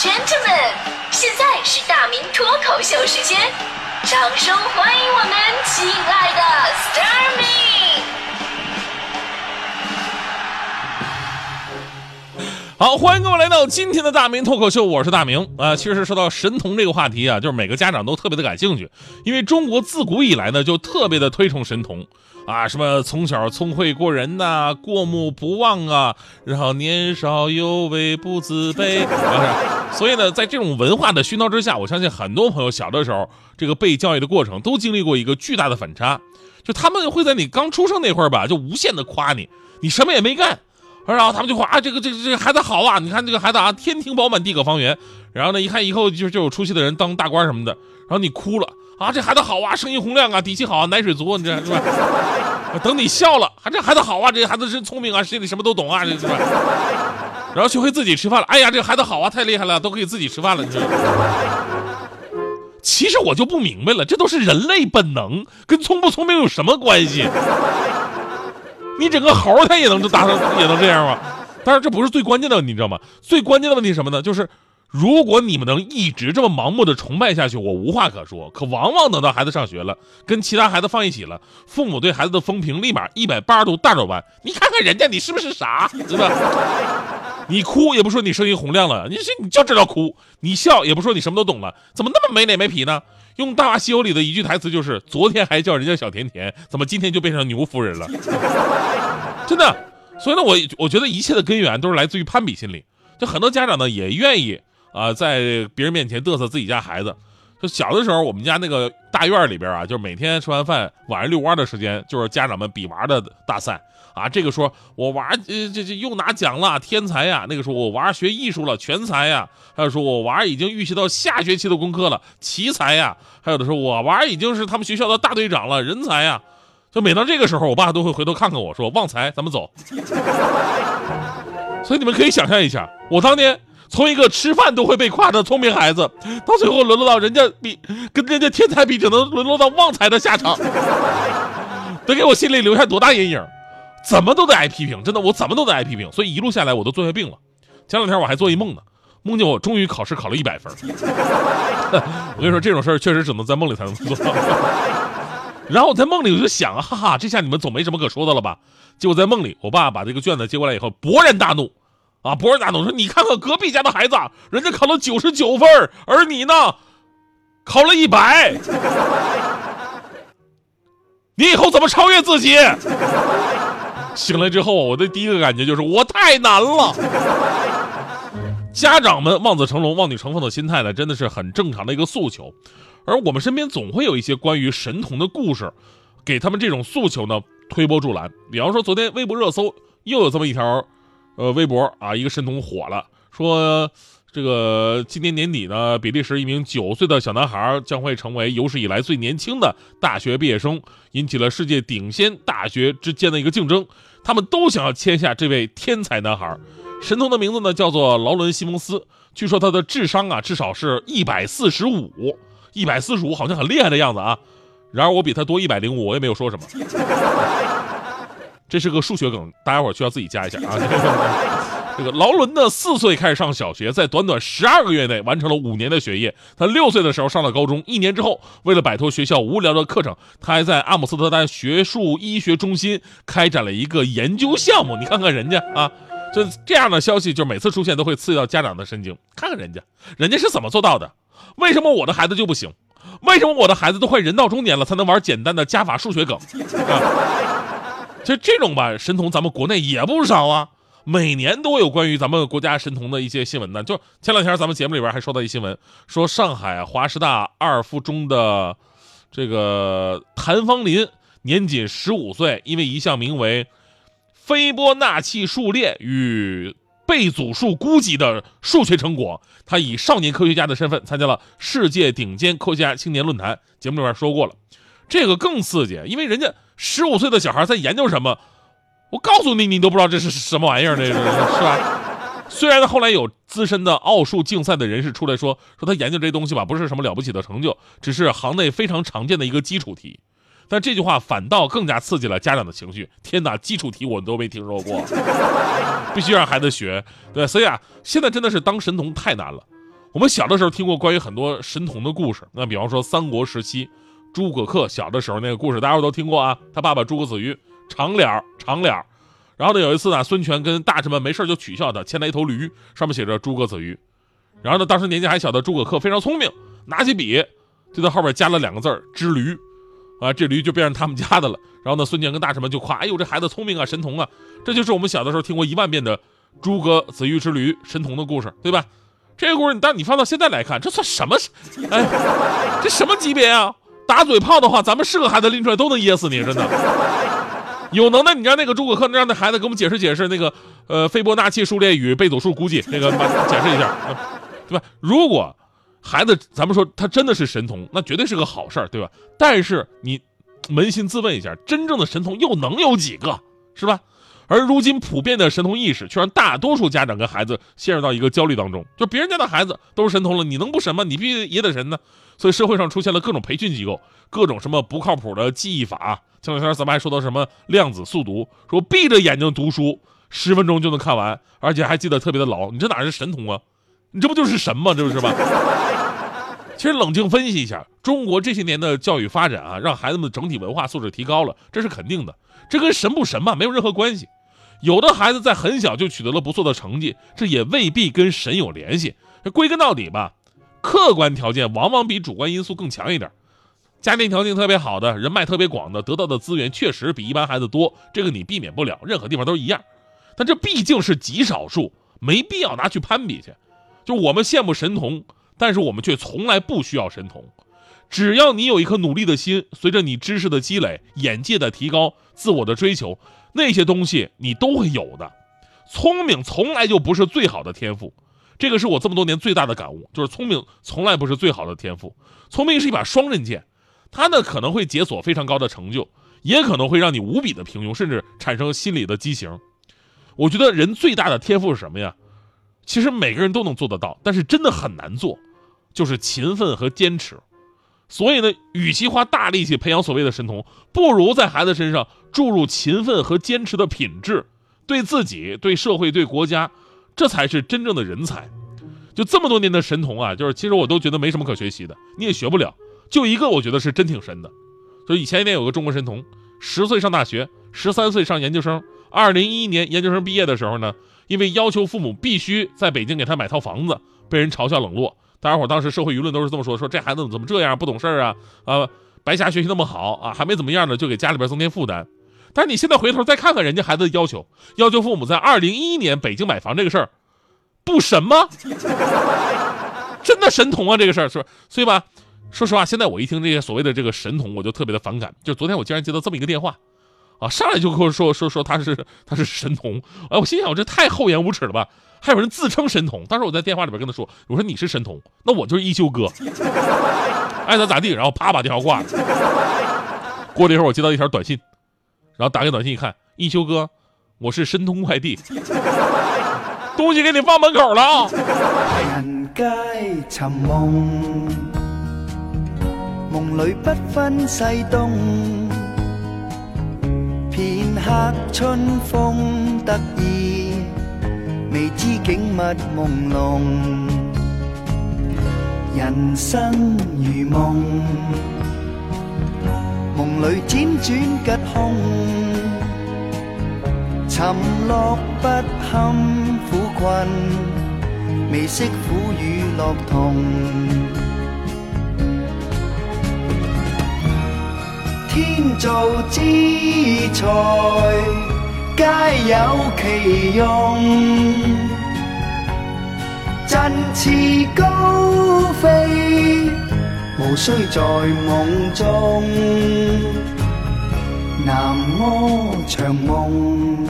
gentlemen，现在是大明脱口秀时间，掌声欢迎我们亲爱的 s t a r m y 好，欢迎各位来到今天的大明脱口秀，我是大明。啊、其实说到神童这个话题啊，就是每个家长都特别的感兴趣，因为中国自古以来呢就特别的推崇神童。啊，什么从小聪慧过人呐、过目不忘啊，然后年少有为不自卑，所以呢，在这种文化的熏陶之下，我相信很多朋友小的时候这个被教育的过程都经历过一个巨大的反差，就他们会在你刚出生那会儿吧，就无限的夸你，你什么也没干。然后他们就夸啊，这个这个这个孩子好啊，你看这个孩子啊，天庭饱满，地阁方圆。然后呢，一看以后就就有出息的人当大官什么的。然后你哭了啊，这孩子好啊，声音洪亮啊，底气好啊，奶水足，你这是吧？等你笑了，啊，这孩子好啊，这孩子真聪明啊，心里什么都懂啊，这是吧？然后学会自己吃饭了，哎呀，这孩子好啊，太厉害了，都可以自己吃饭了，你知道？其实我就不明白了，这都是人类本能，跟聪不聪明有什么关系？你整个猴儿它也能达成也能这样吗？但是这不是最关键的问题，你知道吗？最关键的问题什么呢？就是如果你们能一直这么盲目的崇拜下去，我无话可说。可往往等到孩子上学了，跟其他孩子放一起了，父母对孩子的风评立马一百八十度大转弯。你看看人家，你是不是傻？对吧？你哭也不说你声音洪亮了，你是你就知道哭；你笑也不说你什么都懂了，怎么那么没脸没皮呢？用《大话西游》里的一句台词就是：“昨天还叫人家小甜甜，怎么今天就变成牛夫人了？”真的，所以呢，我我觉得一切的根源都是来自于攀比心理。就很多家长呢也愿意啊、在别人面前嘚瑟自己家孩子。就小的时候，我们家那个大院里边啊，就是每天吃完饭，晚上遛弯的时间，就是家长们比娃的大赛啊。这个说我娃呃这这又拿奖了，天才呀；那个说我娃学艺术了，全才呀；还有说我娃已经预习到下学期的功课了，奇才呀；还有的说我娃已经是他们学校的大队长了，人才呀。就每当这个时候，我爸都会回头看看我说：“旺财，咱们走。” 所以你们可以想象一下，我当年从一个吃饭都会被夸的聪明孩子，到最后沦落到人家比跟人家天才比，只能沦落到旺财的下场，得给我心里留下多大阴影？怎么都得挨批评，真的，我怎么都得挨批评。所以一路下来，我都做下病了。前两天我还做一梦呢，梦见我终于考试考了一百分。我跟你说，这种事儿确实只能在梦里才能做到。然后我在梦里我就想，哈哈，这下你们总没什么可说的了吧？结果在梦里，我爸把这个卷子接过来以后，勃然大怒，啊，不是大怒说：“你看看隔壁家的孩子，人家考了九十九分，而你呢，考了一百，你以后怎么超越自己？”醒来之后，我的第一个感觉就是我太难了。家长们望子成龙、望女成凤的心态呢，真的是很正常的一个诉求。而我们身边总会有一些关于神童的故事，给他们这种诉求呢推波助澜。比方说，昨天微博热搜又有这么一条，呃，微博啊，一个神童火了，说这个今年年底呢，比利时一名九岁的小男孩将会成为有史以来最年轻的大学毕业生，引起了世界顶尖大学之间的一个竞争，他们都想要签下这位天才男孩。神童的名字呢叫做劳伦·西蒙斯，据说他的智商啊至少是一百四十五。一百四十五好像很厉害的样子啊，然而我比他多一百零五，我也没有说什么。这是个数学梗，大家伙需要自己加一下啊。这个劳伦呢，四岁开始上小学，在短短十二个月内完成了五年的学业。他六岁的时候上了高中，一年之后，为了摆脱学校无聊的课程，他还在阿姆斯特丹学术医学中心开展了一个研究项目。你看看人家啊，就这样的消息，就每次出现都会刺激到家长的神经。看看人家，人家是怎么做到的？为什么我的孩子就不行？为什么我的孩子都快人到中年了才能玩简单的加法数学梗？啊，其实这种吧，神童咱们国内也不少啊，每年都有关于咱们国家神童的一些新闻呢。就前两天咱们节目里边还说到一新闻，说上海华师大二附中的这个谭方林年仅十五岁，因为一项名为斐波那契数列与贝祖数估计的数学成果，他以少年科学家的身份参加了世界顶尖科学家青年论坛。节目里边说过了，这个更刺激，因为人家十五岁的小孩在研究什么，我告诉你，你都不知道这是什么玩意儿，这是是吧？虽然后来有资深的奥数竞赛的人士出来说，说他研究这东西吧，不是什么了不起的成就，只是行内非常常见的一个基础题。但这句话反倒更加刺激了家长的情绪。天哪，基础题我们都没听说过，必须让孩子学。对，所以啊，现在真的是当神童太难了。我们小的时候听过关于很多神童的故事，那比方说三国时期，诸葛恪小的时候那个故事，大家都听过啊。他爸爸诸葛子瑜长脸儿长脸儿，然后呢有一次呢，孙权跟大臣们没事就取笑他，牵了一头驴，上面写着诸葛子瑜。然后呢，当时年纪还小的诸葛恪非常聪明，拿起笔就在后边加了两个字儿“织驴”，啊，这驴就变成他们家的了。然后呢，孙权跟大臣们就夸：“哎呦，这孩子聪明啊，神童啊！”这就是我们小的时候听过一万遍的诸葛子瑜之驴神童的故事，对吧？这个故事，但你放到现在来看，这算什么？哎，这什么级别啊？打嘴炮的话，咱们是个孩子拎出来都能噎死你，真的。有能耐，你让那个诸葛恪让那孩子给我们解释解释那个呃斐波那契数列与贝佐数估计那个解释一下，对吧？如果孩子咱们说他真的是神童，那绝对是个好事儿，对吧？但是你扪心自问一下，真正的神童又能有几个，是吧？而如今普遍的神童意识，却让大多数家长跟孩子陷入到一个焦虑当中。就别人家的孩子都是神童了，你能不神吗？你必须也得神呢。所以社会上出现了各种培训机构，各种什么不靠谱的记忆法。前两天咱们还说到什么量子速读，说闭着眼睛读书十分钟就能看完，而且还记得特别的牢。你这哪是神童啊？你这不就是神吗？这不是吧？其实冷静分析一下，中国这些年的教育发展啊，让孩子们的整体文化素质提高了，这是肯定的。这跟神不神嘛没有任何关系。有的孩子在很小就取得了不错的成绩，这也未必跟神有联系。归根到底吧，客观条件往往比主观因素更强一点。家庭条件特别好的，人脉特别广的，得到的资源确实比一般孩子多，这个你避免不了，任何地方都一样。但这毕竟是极少数，没必要拿去攀比去。就我们羡慕神童，但是我们却从来不需要神童。只要你有一颗努力的心，随着你知识的积累、眼界的提高、自我的追求。那些东西你都会有的，聪明从来就不是最好的天赋，这个是我这么多年最大的感悟，就是聪明从来不是最好的天赋，聪明是一把双刃剑，它呢可能会解锁非常高的成就，也可能会让你无比的平庸，甚至产生心理的畸形。我觉得人最大的天赋是什么呀？其实每个人都能做得到，但是真的很难做，就是勤奋和坚持。所以呢，与其花大力气培养所谓的神童，不如在孩子身上注入勤奋和坚持的品质，对自己、对社会、对国家，这才是真正的人才。就这么多年的神童啊，就是其实我都觉得没什么可学习的，你也学不了。就一个我觉得是真挺神的，就以前一年有个中国神童，十岁上大学，十三岁上研究生，二零一一年研究生毕业的时候呢，因为要求父母必须在北京给他买套房子，被人嘲笑冷落。大家伙当时社会舆论都是这么说：说这孩子怎么这样，不懂事儿啊？啊，白瞎学习那么好啊，还没怎么样呢，就给家里边增添负担。但是你现在回头再看看人家孩子的要求，要求父母在二零一一年北京买房这个事儿，不神吗？真的神童啊，这个事儿是。所以吧，说实话，现在我一听这些所谓的这个神童，我就特别的反感。就昨天我竟然接到这么一个电话，啊，上来就跟我说说说他是他是神童，哎，我心想我这太厚颜无耻了吧。还有人自称神童，当时我在电话里边跟他说：“我说你是神童，那我就是一休哥，爱咋咋地。”然后啪把电话挂了。过了一会儿，我接到一条短信，然后打开短信一看，一休哥，我是申通快递，东西给你放门口了啊。人街寻梦，梦里不分西东，片刻春风得意。未知景物朦胧，人生如梦，梦里辗转吉凶，沉落不堪苦困，未识苦与乐同。天造之材。皆有其用，振翅高，无需在梦中。南柯长梦，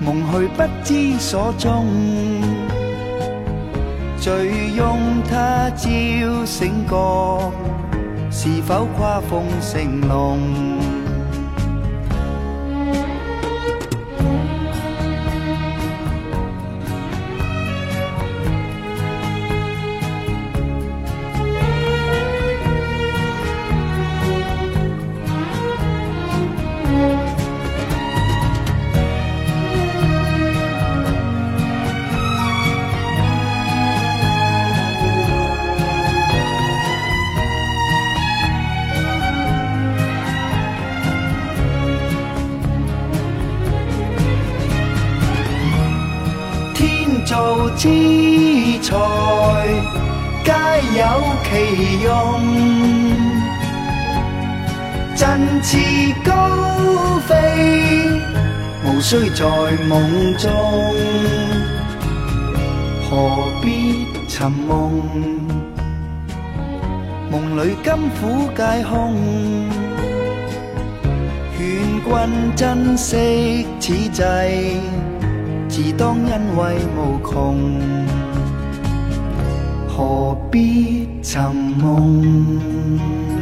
梦去不知所踪。醉拥他朝醒觉，是否跨风成龙？之材，皆有其用。振翅高飞，无需在梦中，何必寻梦？梦里甘苦皆空。劝君珍惜此际，自当欣慰无穷，何必寻梦？